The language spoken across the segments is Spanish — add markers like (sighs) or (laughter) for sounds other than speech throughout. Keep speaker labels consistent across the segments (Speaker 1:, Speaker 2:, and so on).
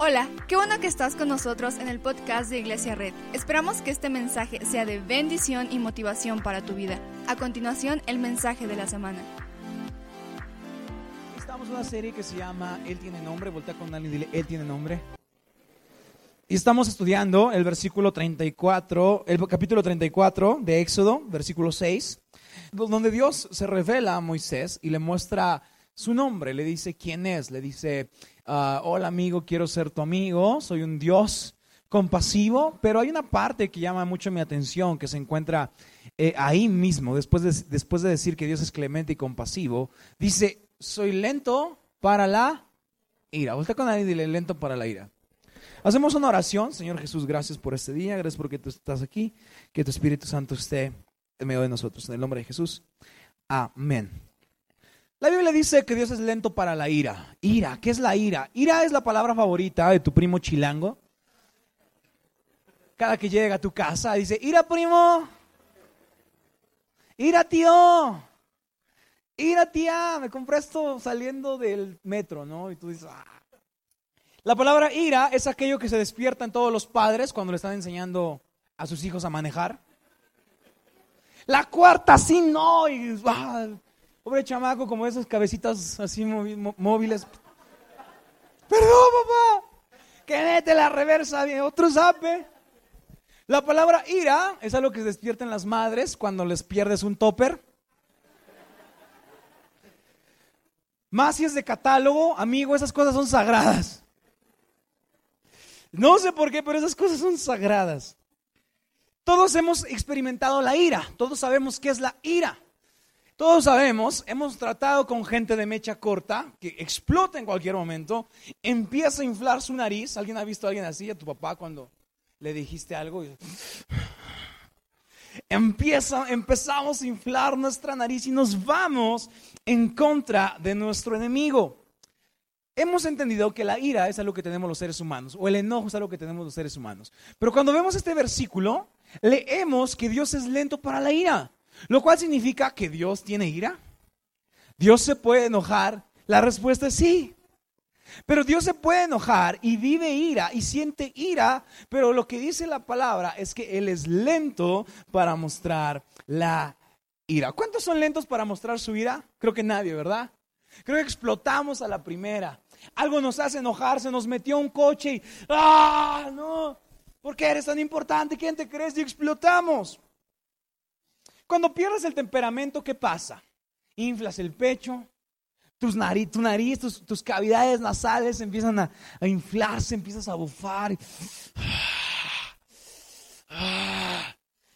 Speaker 1: Hola, qué bueno que estás con nosotros en el podcast de Iglesia Red. Esperamos que este mensaje sea de bendición y motivación para tu vida. A continuación, el mensaje de la semana.
Speaker 2: Estamos en una serie que se llama Él tiene nombre. Voltea con alguien y dile, Él tiene nombre. Y estamos estudiando el versículo 34, el capítulo 34 de Éxodo, versículo 6, donde Dios se revela a Moisés y le muestra su nombre, le dice quién es, le dice, ah, hola amigo, quiero ser tu amigo, soy un Dios compasivo, pero hay una parte que llama mucho mi atención, que se encuentra eh, ahí mismo, después de, después de decir que Dios es clemente y compasivo, dice, soy lento para la ira. Voltea con alguien y dile, lento para la ira. Hacemos una oración, Señor Jesús, gracias por este día, gracias porque tú estás aquí, que tu Espíritu Santo esté en medio de nosotros. En el nombre de Jesús. Amén. La Biblia dice que Dios es lento para la ira. Ira, ¿qué es la ira? Ira es la palabra favorita de tu primo chilango. Cada que llega a tu casa dice, ira primo, ira tío, ira tía, me compré esto saliendo del metro, ¿no? Y tú dices, ah". La palabra ira es aquello que se despierta en todos los padres cuando le están enseñando a sus hijos a manejar. La cuarta, sí, no, y ah, Pobre chamaco, como esas cabecitas así móviles. Perdón, papá. Que mete la reversa, otro sape. La palabra ira es algo que se despierta en las madres cuando les pierdes un topper. Más si es de catálogo, amigo, esas cosas son sagradas. No sé por qué, pero esas cosas son sagradas. Todos hemos experimentado la ira, todos sabemos qué es la ira. Todos sabemos, hemos tratado con gente de mecha corta que explota en cualquier momento, empieza a inflar su nariz. ¿Alguien ha visto a alguien así? A tu papá cuando le dijiste algo. (sighs) Empieza, empezamos a inflar nuestra nariz y nos vamos en contra de nuestro enemigo. Hemos entendido que la ira es algo que tenemos los seres humanos, o el enojo es algo que tenemos los seres humanos. Pero cuando vemos este versículo, leemos que Dios es lento para la ira. Lo cual significa que Dios tiene ira. Dios se puede enojar. La respuesta es sí. Pero Dios se puede enojar y vive ira y siente ira, pero lo que dice la palabra es que Él es lento para mostrar la ira. ¿Cuántos son lentos para mostrar su ira? Creo que nadie, ¿verdad? Creo que explotamos a la primera. Algo nos hace enojar, se nos metió un coche y ¡ah! No, ¿por qué eres tan importante? ¿Quién te crees? Y explotamos. Cuando pierdes el temperamento, ¿qué pasa? Inflas el pecho, tus nariz, tu nariz, tus, cavidades nasales empiezan a, inflarse, empiezas a bufar.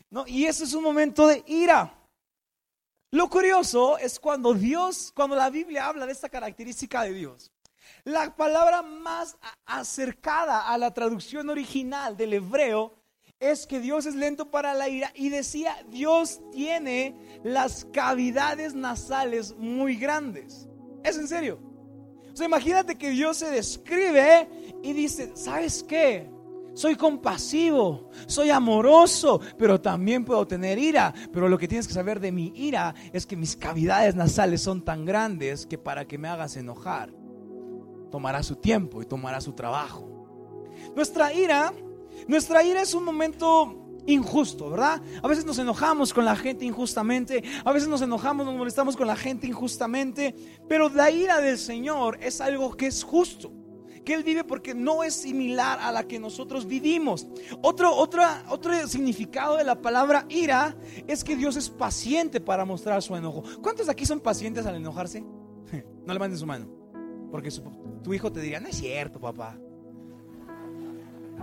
Speaker 2: ¿no? Y ese es un momento de ira. Lo curioso es cuando Dios, cuando la Biblia habla de esta característica de Dios, la palabra más acercada a la traducción original del hebreo es que Dios es lento para la ira y decía, Dios tiene las cavidades nasales muy grandes. Es en serio. O sea, imagínate que Dios se describe y dice, ¿sabes qué? Soy compasivo, soy amoroso, pero también puedo tener ira. Pero lo que tienes que saber de mi ira es que mis cavidades nasales son tan grandes que para que me hagas enojar, tomará su tiempo y tomará su trabajo. Nuestra ira nuestra ira es un momento injusto, ¿verdad? A veces nos enojamos con la gente injustamente, a veces nos enojamos, nos molestamos con la gente injustamente, pero la ira del Señor es algo que es justo, que Él vive porque no es similar a la que nosotros vivimos. Otro, otra, otro significado de la palabra ira es que Dios es paciente para mostrar su enojo. ¿Cuántos aquí son pacientes al enojarse? (laughs) No le manden su mano, porque tu hijo te diría, no es cierto, papá.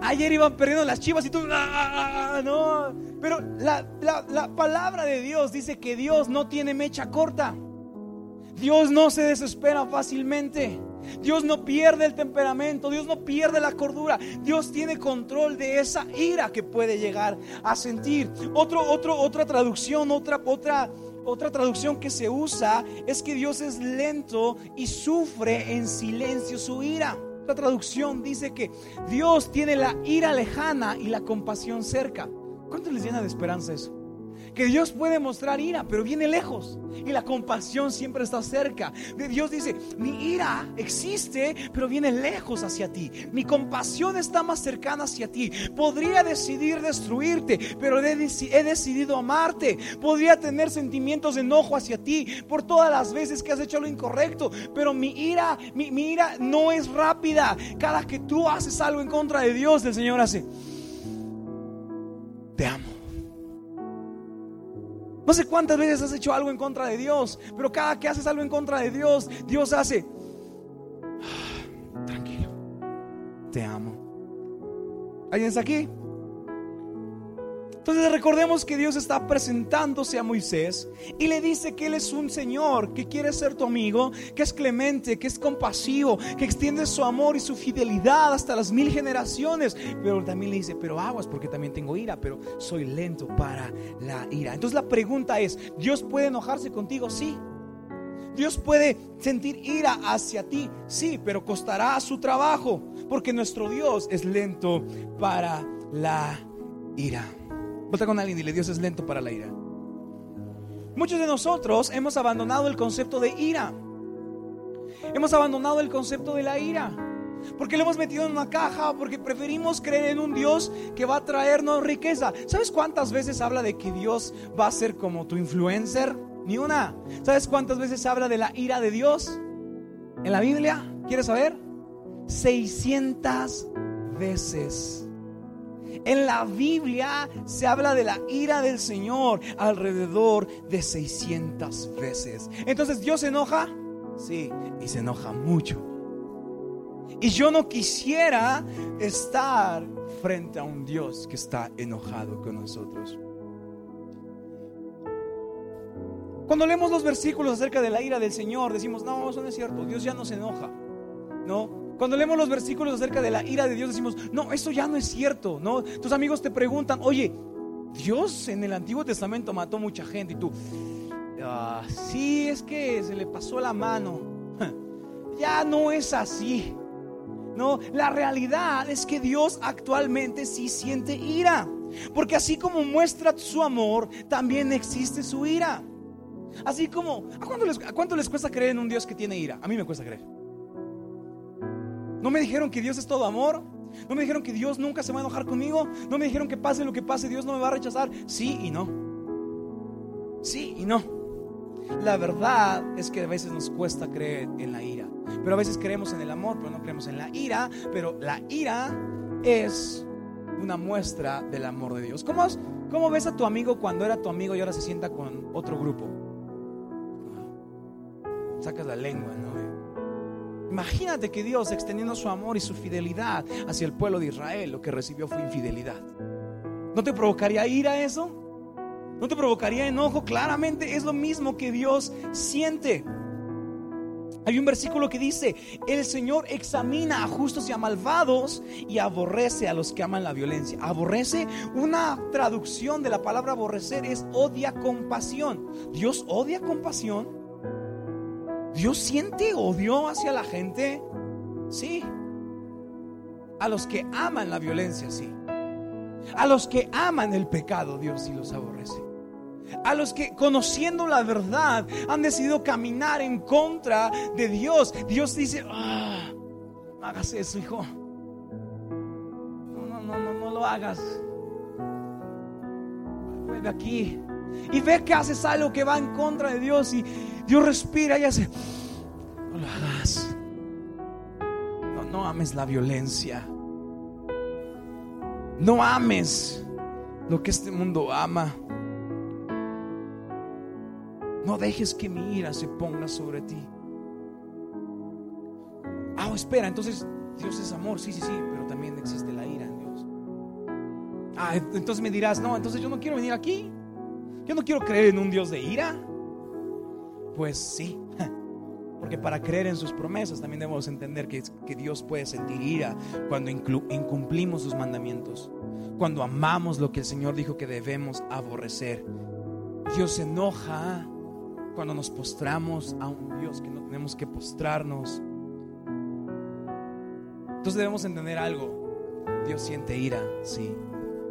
Speaker 2: Ayer iban perdiendo las chivas y tú, ah, no. Pero la, la, palabra de Dios dice que Dios no tiene mecha corta. Dios no se desespera fácilmente. Dios no pierde el temperamento, Dios no pierde la cordura. Dios tiene control de esa ira que puede llegar a sentir. Otro, otro, otra traducción, otra, otra, otra traducción que se usa es que Dios es lento y sufre en silencio su ira traducción dice que Dios tiene la ira lejana y la compasión cerca. ¿Cuánto les llena de esperanza eso? Que Dios puede mostrar ira, pero viene lejos. Y la compasión siempre está cerca. Dios dice, mi ira existe, pero viene lejos hacia ti. Mi compasión está más cercana hacia ti. Podría decidir destruirte, pero he, decidido amarte. Podría tener sentimientos de enojo hacia ti por todas las veces que has hecho lo incorrecto. Pero mi ira, mi, mi ira no es rápida. Cada que tú haces algo en contra de Dios, el Señor hace, te amo. No sé cuántas veces has hecho algo en contra de Dios, pero cada que haces algo en contra de Dios, Dios hace, ah, tranquilo, te amo. ¿Alguien está aquí? Entonces recordemos que Dios está presentándose a Moisés y le dice que Él es un Señor, que quiere ser tu amigo, que es clemente, que es compasivo, que extiende su amor y su fidelidad hasta las mil generaciones. Pero también le dice, pero aguas porque también tengo ira, pero soy lento para la ira. Entonces la pregunta es, ¿Dios puede enojarse contigo? Sí. Dios puede sentir ira hacia ti, sí, pero costará su trabajo, porque nuestro Dios es lento para la ira. Vota con alguien y dile, Dios es lento para la ira. Muchos de nosotros hemos abandonado el concepto de ira. Hemos abandonado el concepto de la ira. Porque lo hemos metido en una caja, porque preferimos creer en un Dios que va a traernos riqueza. ¿Sabes cuántas veces habla de que Dios va a ser como tu influencer? Ni una. ¿Sabes cuántas veces habla de la ira de Dios en la Biblia? ¿Quieres saber? 600 veces. En la Biblia se habla de la ira del Señor alrededor de 600 veces. Entonces, ¿Dios se enoja? Sí, y se enoja mucho. Y yo no quisiera estar frente a un Dios que está enojado con nosotros. Cuando leemos los versículos acerca de la ira del Señor, decimos, no, eso no es cierto, Dios ya no se enoja. No, cuando leemos los versículos acerca de la ira de Dios, decimos, no, eso ya no es cierto, ¿no? Tus amigos te preguntan, oye, Dios en el Antiguo Testamento mató mucha gente y tú, ah, sí, es que se le pasó la mano. (laughs) Ya no es así. No, la realidad es que Dios actualmente sí siente ira. Porque así como muestra su amor, también existe su ira. Así como, ¿a cuánto les, a cuánto les cuesta creer en un Dios que tiene ira? A mí me cuesta creer. No me dijeron que Dios es todo amor. No me dijeron que Dios nunca se va a enojar conmigo. No me dijeron que pase lo que pase, Dios no me va a rechazar. Sí y no. Sí y no. La verdad es que a veces nos cuesta creer en la ira. Pero a veces creemos en el amor, pero no creemos en la ira. Pero la ira es una muestra del amor de Dios. ¿Cómo, cómo ves a tu amigo cuando era tu amigo y ahora se sienta con otro grupo? Sacas la lengua, ¿no? Imagínate que Dios extendiendo su amor y su fidelidad hacia el pueblo de Israel, lo que recibió fue infidelidad. ¿No te provocaría ira eso? ¿No te provocaría enojo? Claramente es lo mismo que Dios siente. Hay un versículo que dice, el Señor examina a justos y a malvados y aborrece a los que aman la violencia. Aborrece, una traducción de la palabra aborrecer es odia compasión. Dios odia compasión ¿Dios siente odio hacia la gente? Sí. A los que aman la violencia, sí. A los que aman el pecado, Dios sí los aborrece. A los que conociendo la verdad han decidido caminar en contra de Dios. Dios dice, ah, no hagas eso, hijo. No, no, no, no, no lo hagas. Vuelve aquí. Y ve que haces algo que va en contra de Dios y Dios respira y hace, no lo hagas. No, ames la violencia. No ames lo que este mundo ama. No dejes que mi ira se ponga sobre ti. Ah, espera, entonces Dios es amor, sí, sí, sí, pero también existe la ira en Dios. Ah, entonces me dirás, no, entonces yo no quiero venir aquí. Yo no quiero creer en un Dios de ira. Pues sí, porque para creer en sus promesas también debemos entender que, que Dios puede sentir ira cuando incumplimos sus mandamientos, cuando amamos lo que el Señor dijo que debemos aborrecer. Dios se enoja cuando nos postramos a un Dios que no tenemos que postrarnos. Entonces debemos entender algo. Dios siente ira, sí,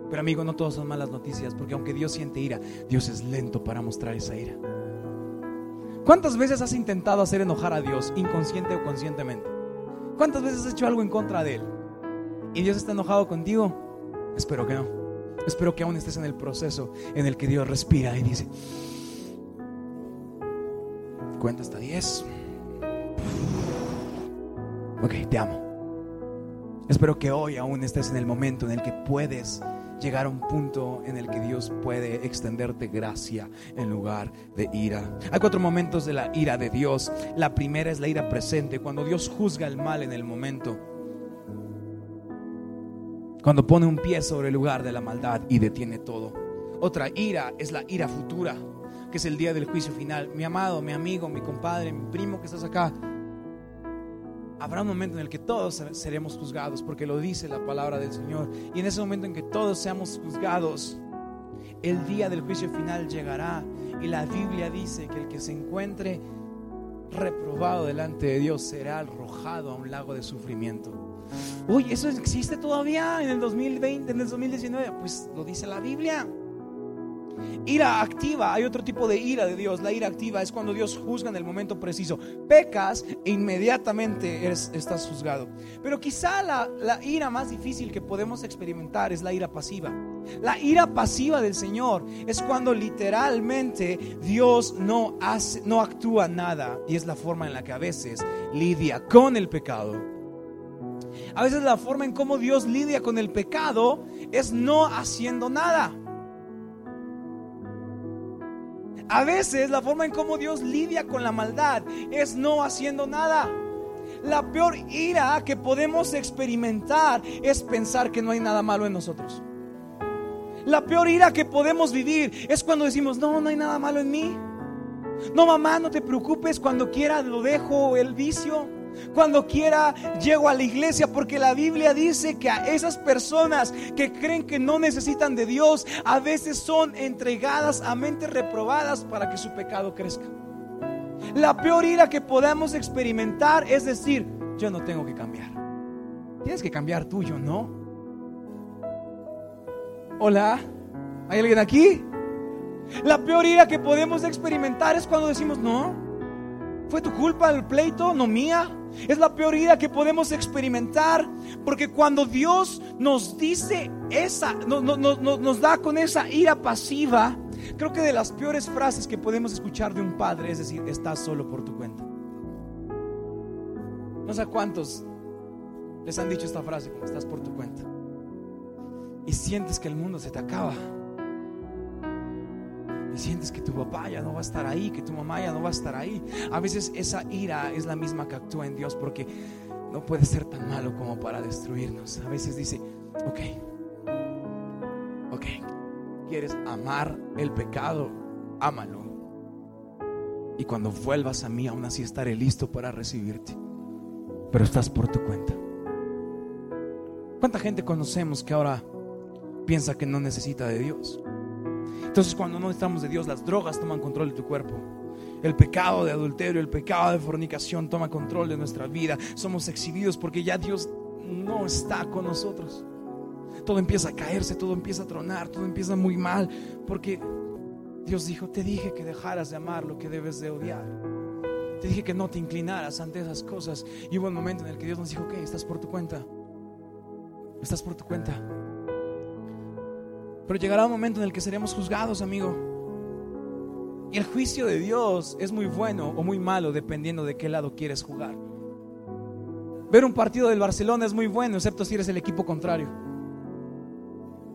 Speaker 2: Pero amigo, no todas son malas noticias, porque aunque Dios siente ira, Dios es lento para mostrar esa ira. ¿Cuántas veces has intentado hacer enojar a Dios, inconsciente o conscientemente? ¿Cuántas veces has hecho algo en contra de Él? ¿Y Dios está enojado contigo? Espero que no. Espero que aún estés en el proceso en el que Dios respira y dice, cuenta hasta 10. Ok, te amo. Espero que hoy aún estés en el momento en el que puedes llegar a un punto en el que Dios puede extenderte gracia en lugar de ira. Hay cuatro momentos de la ira de Dios. La primera es la ira presente, cuando Dios juzga el mal en el momento. Cuando pone un pie sobre el lugar de la maldad y detiene todo. Otra ira es la ira futura, que es el día del juicio final. Mi amado, mi amigo, mi compadre, mi primo que estás acá, habrá un momento en el que todos seremos juzgados, porque lo dice la palabra del Señor. Y en ese momento en que todos seamos juzgados, el día del juicio final llegará. Y la Biblia dice que el que se encuentre reprobado delante de Dios será arrojado a un lago de sufrimiento. Uy, ¿eso existe todavía en el 2020, en el 2019? Pues lo dice la Biblia. Ira activa, hay otro tipo de ira de Dios. La ira activa es cuando Dios juzga en el momento preciso. Pecas e inmediatamente estás juzgado. Pero quizá la, la ira más difícil que podemos experimentar es la ira pasiva. La ira pasiva del Señor es cuando literalmente Dios no, hace, no actúa nada y es la forma en la que a veces lidia con el pecado. A veces la forma en cómo Dios lidia con el pecado es no haciendo nada. A veces la forma en cómo Dios lidia con la maldad es no haciendo nada. La peor ira que podemos experimentar es pensar que no hay nada malo en nosotros. La peor ira que podemos vivir es cuando decimos, no, no hay nada malo en mí. No, mamá, no te preocupes, cuando quiera lo dejo el vicio. Cuando quiera llego a la iglesia porque la Biblia dice que a esas personas que creen que no necesitan de Dios a veces son entregadas a mentes reprobadas para que su pecado crezca. La peor ira que podamos experimentar es decir, yo no tengo que cambiar. Tienes que cambiar tú, yo no. Hola, ¿hay alguien aquí? La peor ira que podemos experimentar es cuando decimos, no, fue tu culpa el pleito, no mía. Es la peor ira que podemos experimentar porque cuando Dios nos dice esa, nos da con esa ira pasiva, creo que de las peores frases que podemos escuchar de un padre es decir, estás solo por tu cuenta. No sé cuántos les han dicho esta frase como estás por tu cuenta. Y sientes que el mundo se te acaba y sientes que tu papá ya no va a estar ahí, que tu mamá ya no va a estar ahí. A veces esa ira es la misma que actúa en Dios porque no puede ser tan malo como para destruirnos. A veces dice, ok, ok, quieres amar el pecado, ámalo. Y cuando vuelvas a mí, aún así estaré listo para recibirte. Pero estás por tu cuenta. ¿Cuánta gente conocemos que ahora piensa que no necesita de Dios? Entonces cuando no estamos de Dios, las drogas toman control de tu cuerpo. El pecado de adulterio, el pecado de fornicación toma control de nuestra vida. Somos exhibidos porque ya Dios no está con nosotros. Todo empieza a caerse, todo empieza a tronar, todo empieza muy mal. Porque Dios dijo, te dije que dejaras de amar lo que debes de odiar. Te dije que no te inclinaras ante esas cosas. Y hubo un momento en el que Dios nos dijo, ok, estás por tu cuenta. Estás por tu cuenta. Pero llegará un momento en el que seremos juzgados, amigo. Y el juicio de Dios es muy bueno o muy malo dependiendo de qué lado quieres jugar. Ver un partido del Barcelona es muy bueno, excepto si eres el equipo contrario.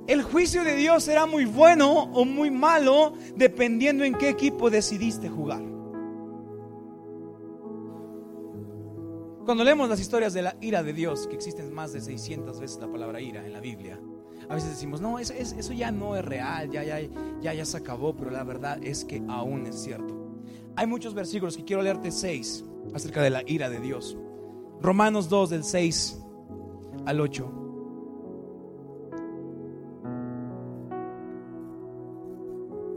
Speaker 2: El juicio de Dios será muy bueno o muy malo dependiendo en qué equipo decidiste jugar. Cuando leemos las historias de la ira de Dios, que existen más de 600 veces la palabra ira en la Biblia, a veces decimos, no, eso, eso ya no es real, ya, ya, ya, ya se acabó, pero la verdad es que aún es cierto. Hay muchos versículos que quiero leerte seis acerca de la ira de Dios. Romanos 2 del 6 al 8.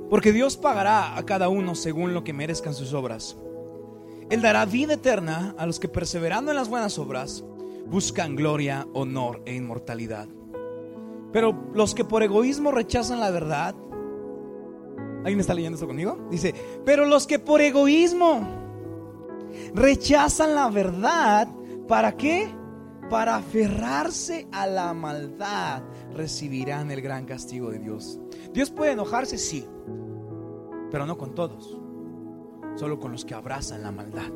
Speaker 2: Porque Dios pagará a cada uno según lo que merezcan sus obras. Él dará vida eterna a los que perseverando en las buenas obras buscan gloria, honor e inmortalidad. Pero los que por egoísmo rechazan la verdad, ¿alguien está leyendo esto conmigo? Dice, pero los que por egoísmo rechazan la verdad, ¿para qué? Para aferrarse a la maldad, recibirán el gran castigo de Dios. Dios puede enojarse, sí, pero no con todos, solo con los que abrazan la maldad.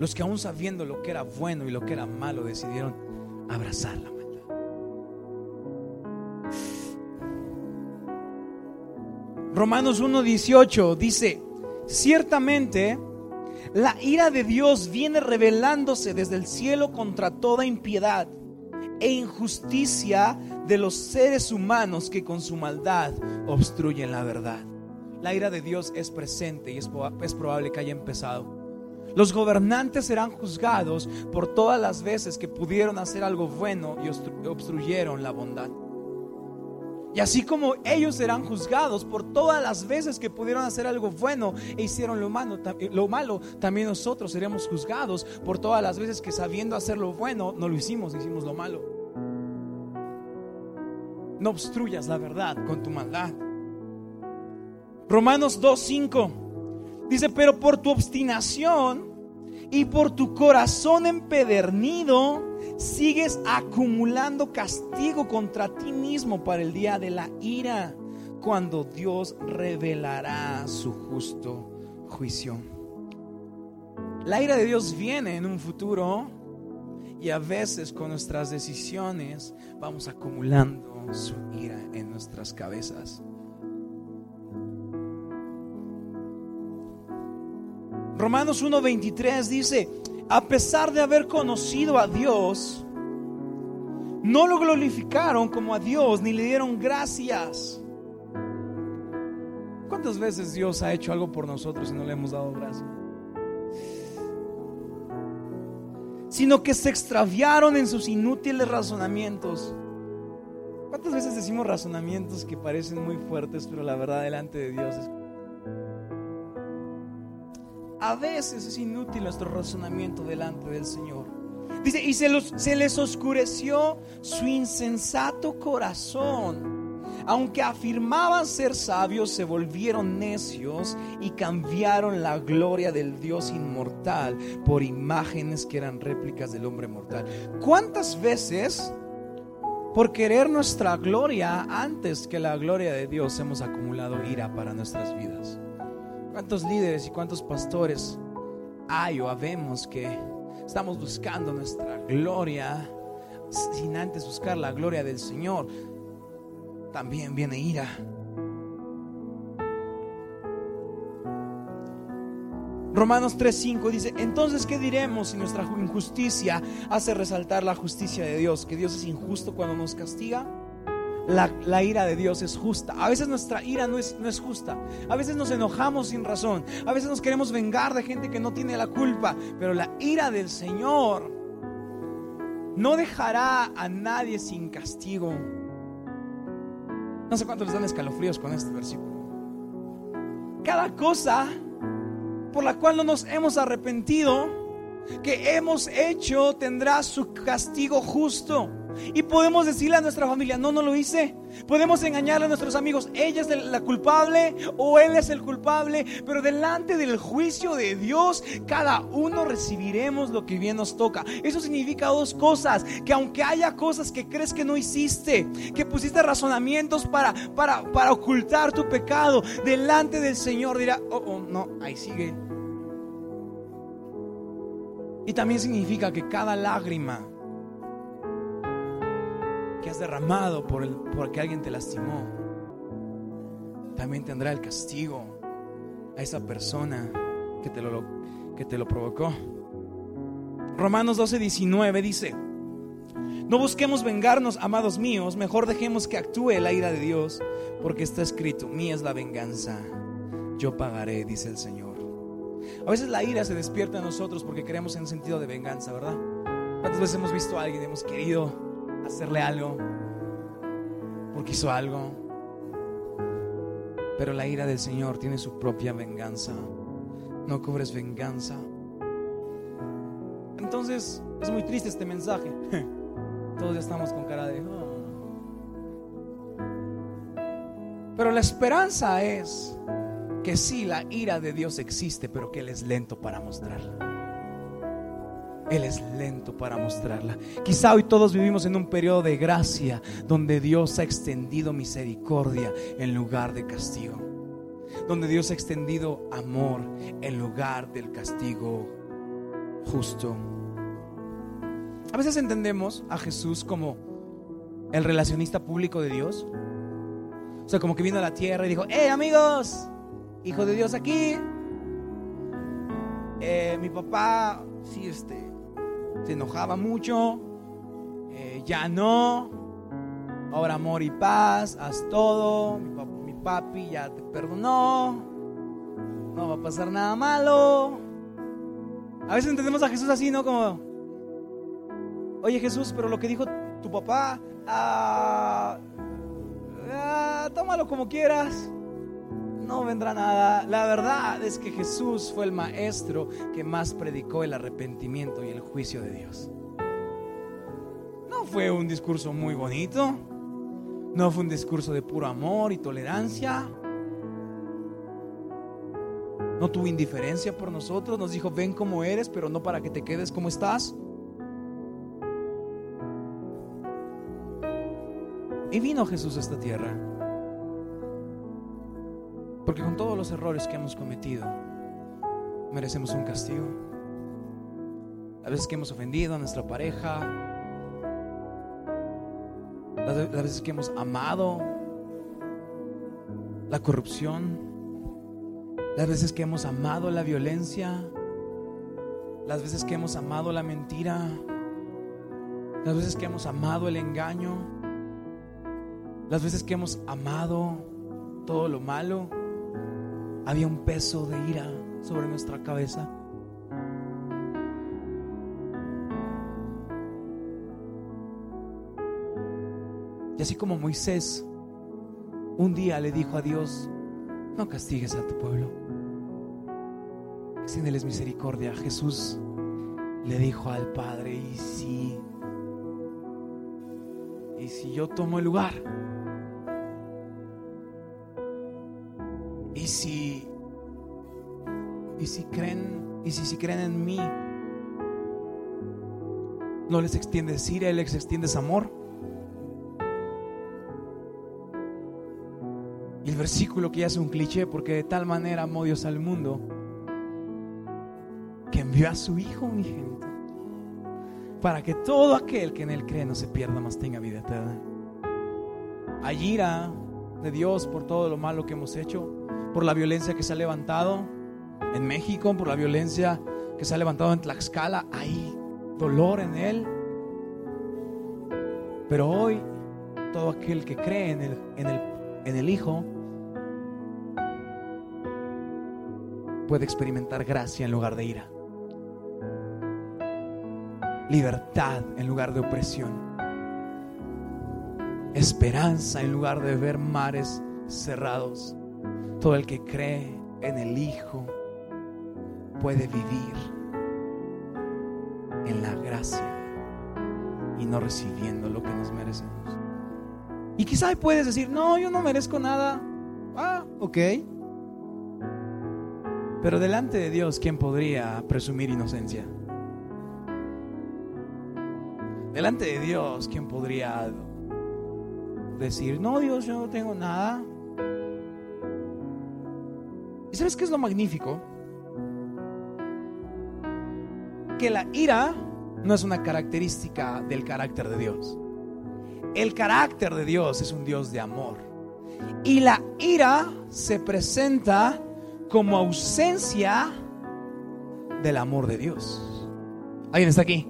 Speaker 2: Los que aún sabiendo lo que era bueno y lo que era malo decidieron abrazar la maldad. Romanos 1.18 dice, ciertamente la ira de Dios viene revelándose desde el cielo contra toda impiedad e injusticia de los seres humanos que con su maldad obstruyen la verdad. La ira de Dios es presente y es, es probable que haya empezado. Los gobernantes serán juzgados por todas las veces que pudieron hacer algo bueno y obstruyeron la bondad. Y así como ellos serán juzgados por todas las veces que pudieron hacer algo bueno e hicieron lo malo, eh, lo malo, también nosotros seremos juzgados por todas las veces que sabiendo hacer lo bueno no lo hicimos, hicimos lo malo. No obstruyas la verdad con tu maldad. Romanos 2.5 dice, pero por tu obstinación y por tu corazón empedernido, sigues acumulando castigo contra ti mismo para el día de la ira, cuando Dios revelará su justo juicio. La ira de Dios viene en un futuro y a veces con nuestras decisiones vamos acumulando su ira en nuestras cabezas. Romanos 1:23 dice, a pesar de haber conocido a Dios, no lo glorificaron como a Dios ni le dieron gracias. ¿Cuántas veces Dios ha hecho algo por nosotros y no le hemos dado gracias? Sino que se extraviaron en sus inútiles razonamientos. ¿Cuántas veces decimos razonamientos que parecen muy fuertes, pero la verdad delante de Dios es a veces es inútil nuestro razonamiento delante del Señor. Dice, y se, se les oscureció su insensato corazón. Aunque afirmaban ser sabios, se volvieron necios y cambiaron la gloria del Dios inmortal por imágenes que eran réplicas del hombre mortal. ¿Cuántas veces, por querer nuestra gloria antes que la gloria de Dios, hemos acumulado ira para nuestras vidas? ¿Cuántos líderes y cuántos pastores hay o habemos que estamos buscando nuestra gloria sin antes buscar la gloria del Señor? También viene ira. Romanos 3:5 dice, entonces, ¿qué diremos si nuestra injusticia hace resaltar la justicia de Dios? ¿Que Dios es injusto cuando nos castiga? La, ira de Dios es justa. A veces nuestra ira no es, no es justa. A veces nos enojamos sin razón. A veces nos queremos vengar de gente que no tiene la culpa. Pero la ira del Señor no dejará a nadie sin castigo. No sé cuántos les dan escalofríos con este versículo. Cada cosa por la cual no nos hemos arrepentido, que hemos hecho, tendrá su castigo justo. Y podemos decirle a nuestra familia, no, no lo hice. Podemos engañarle a nuestros amigos, ella es la culpable o él es el culpable. Pero delante del juicio de Dios, cada uno recibiremos lo que bien nos toca. Eso significa dos cosas. Que aunque haya cosas que crees que no hiciste, que pusiste razonamientos para, para, para ocultar tu pecado, delante del Señor dirá, oh, oh, no, ahí sigue. Y también significa que cada lágrima que has derramado por, el, porque alguien te lastimó, también tendrá el castigo a esa persona que te lo, que te lo provocó. Romanos 12, 19 dice, no busquemos vengarnos, amados míos, mejor dejemos que actúe la ira de Dios, porque está escrito, mía es la venganza, yo pagaré, dice el Señor. A veces la ira se despierta en nosotros porque queremos en sentido de venganza, ¿verdad? ¿Cuántas veces hemos visto a alguien, hemos querido hacerle algo, porque hizo algo. Pero la ira del Señor tiene su propia venganza. No cobres venganza. Entonces, es muy triste este mensaje. (laughs) Todos ya estamos con cara de... Oh". Pero la esperanza es que sí, la ira de Dios existe, pero que Él es lento para mostrarla. Él es lento para mostrarla. Quizá hoy todos vivimos en un periodo de gracia donde Dios ha extendido misericordia en lugar de castigo. Donde Dios ha extendido amor en lugar del castigo justo. A veces entendemos a Jesús como el relacionista público de Dios. O sea, como que vino a la tierra y dijo, hey amigos, hijo de Dios aquí. Eh, mi papá, sí, este, se enojaba mucho, eh, ya no, ahora amor y paz, haz todo, mi, papi ya te perdonó, no va a pasar nada malo. A veces entendemos a Jesús así, ¿no? Como, oye Jesús, pero lo que dijo tu papá, ah, ah, tómalo como quieras no vendrá nada. La verdad es que Jesús fue el maestro que más predicó el arrepentimiento y el juicio de Dios. No fue un discurso muy bonito, no fue un discurso de puro amor y tolerancia. No tuvo indiferencia por nosotros, nos dijo, ven como eres, pero no para que te quedes como estás. Y vino Jesús a esta tierra porque con todos los errores que hemos cometido, merecemos un castigo. A veces que hemos ofendido a nuestra pareja, las veces que hemos amado la corrupción, las veces que hemos amado la violencia, las veces que hemos amado la mentira, las veces que hemos amado el engaño, las veces que hemos amado todo lo malo había un peso de ira sobre nuestra cabeza. Y así como Moisés un día le dijo a Dios, no castigues a tu pueblo, extiéndeles misericordia. Jesús le dijo al Padre, y si, y si yo tomo el lugar, Y si y si creen y si, si creen en mí no les extiendes ira, les extiendes amor. Y el versículo que ya es un cliché porque de tal manera amó Dios al mundo que envió a su hijo unigénito para que todo aquel que en él cree no se pierda, más tenga vida eterna. Hay ira de Dios por todo lo malo que hemos hecho por la violencia que se ha levantado en México, por la violencia que se ha levantado en Tlaxcala. Hay dolor en él. Pero hoy todo aquel que cree en el, en el, en el Hijo puede experimentar gracia en lugar de ira. Libertad en lugar de opresión. Esperanza en lugar de ver mares cerrados. Todo el que cree en el Hijo puede vivir en la gracia y no recibiendo lo que nos merecemos. Y quizá puedes decir, no, yo no merezco nada. Ah, ok. Pero delante de Dios, ¿quién podría presumir inocencia? Delante de Dios, ¿quién podría decir, no, Dios, yo no tengo nada? ¿Y sabes qué es lo magnífico? Que la ira no es una característica del carácter de Dios. El carácter de Dios es un Dios de amor. Y la ira se presenta como ausencia del amor de Dios. ¿Alguien está aquí?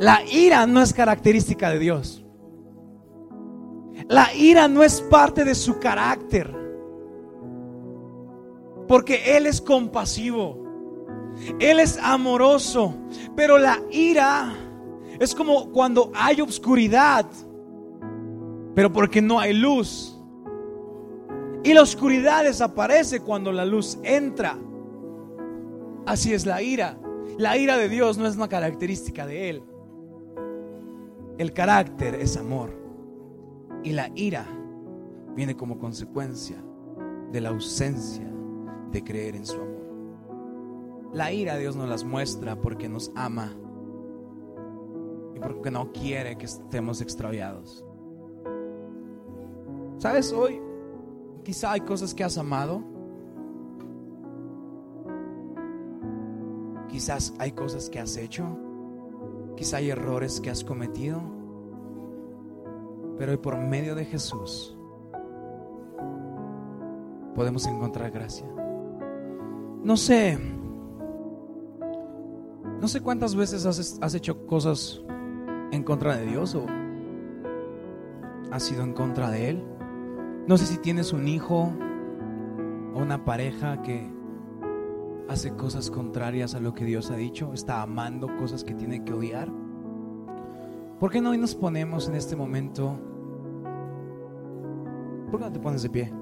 Speaker 2: La ira no es característica de Dios. La ira no es parte de su carácter. Porque Él es compasivo. Él es amoroso. Pero la ira es como cuando hay oscuridad. Pero porque no hay luz. Y la oscuridad desaparece cuando la luz entra. Así es la ira. La ira de Dios no es una característica de Él. El carácter es amor. Y la ira viene como consecuencia de la ausencia de creer en su amor. La ira Dios nos las muestra porque nos ama y porque no quiere que estemos extraviados. ¿Sabes? Hoy quizá hay cosas que has amado. Quizás hay cosas que has hecho. Quizá hay errores que has cometido. Pero hoy por medio de Jesús podemos encontrar gracia. No sé, no sé cuántas veces has, hecho cosas en contra de Dios o has sido en contra de Él. No sé si tienes un hijo o una pareja que hace cosas contrarias a lo que Dios ha dicho, está amando cosas que tiene que odiar. ¿Por qué no hoy nos ponemos en este momento? ¿Por qué no te pones de pie?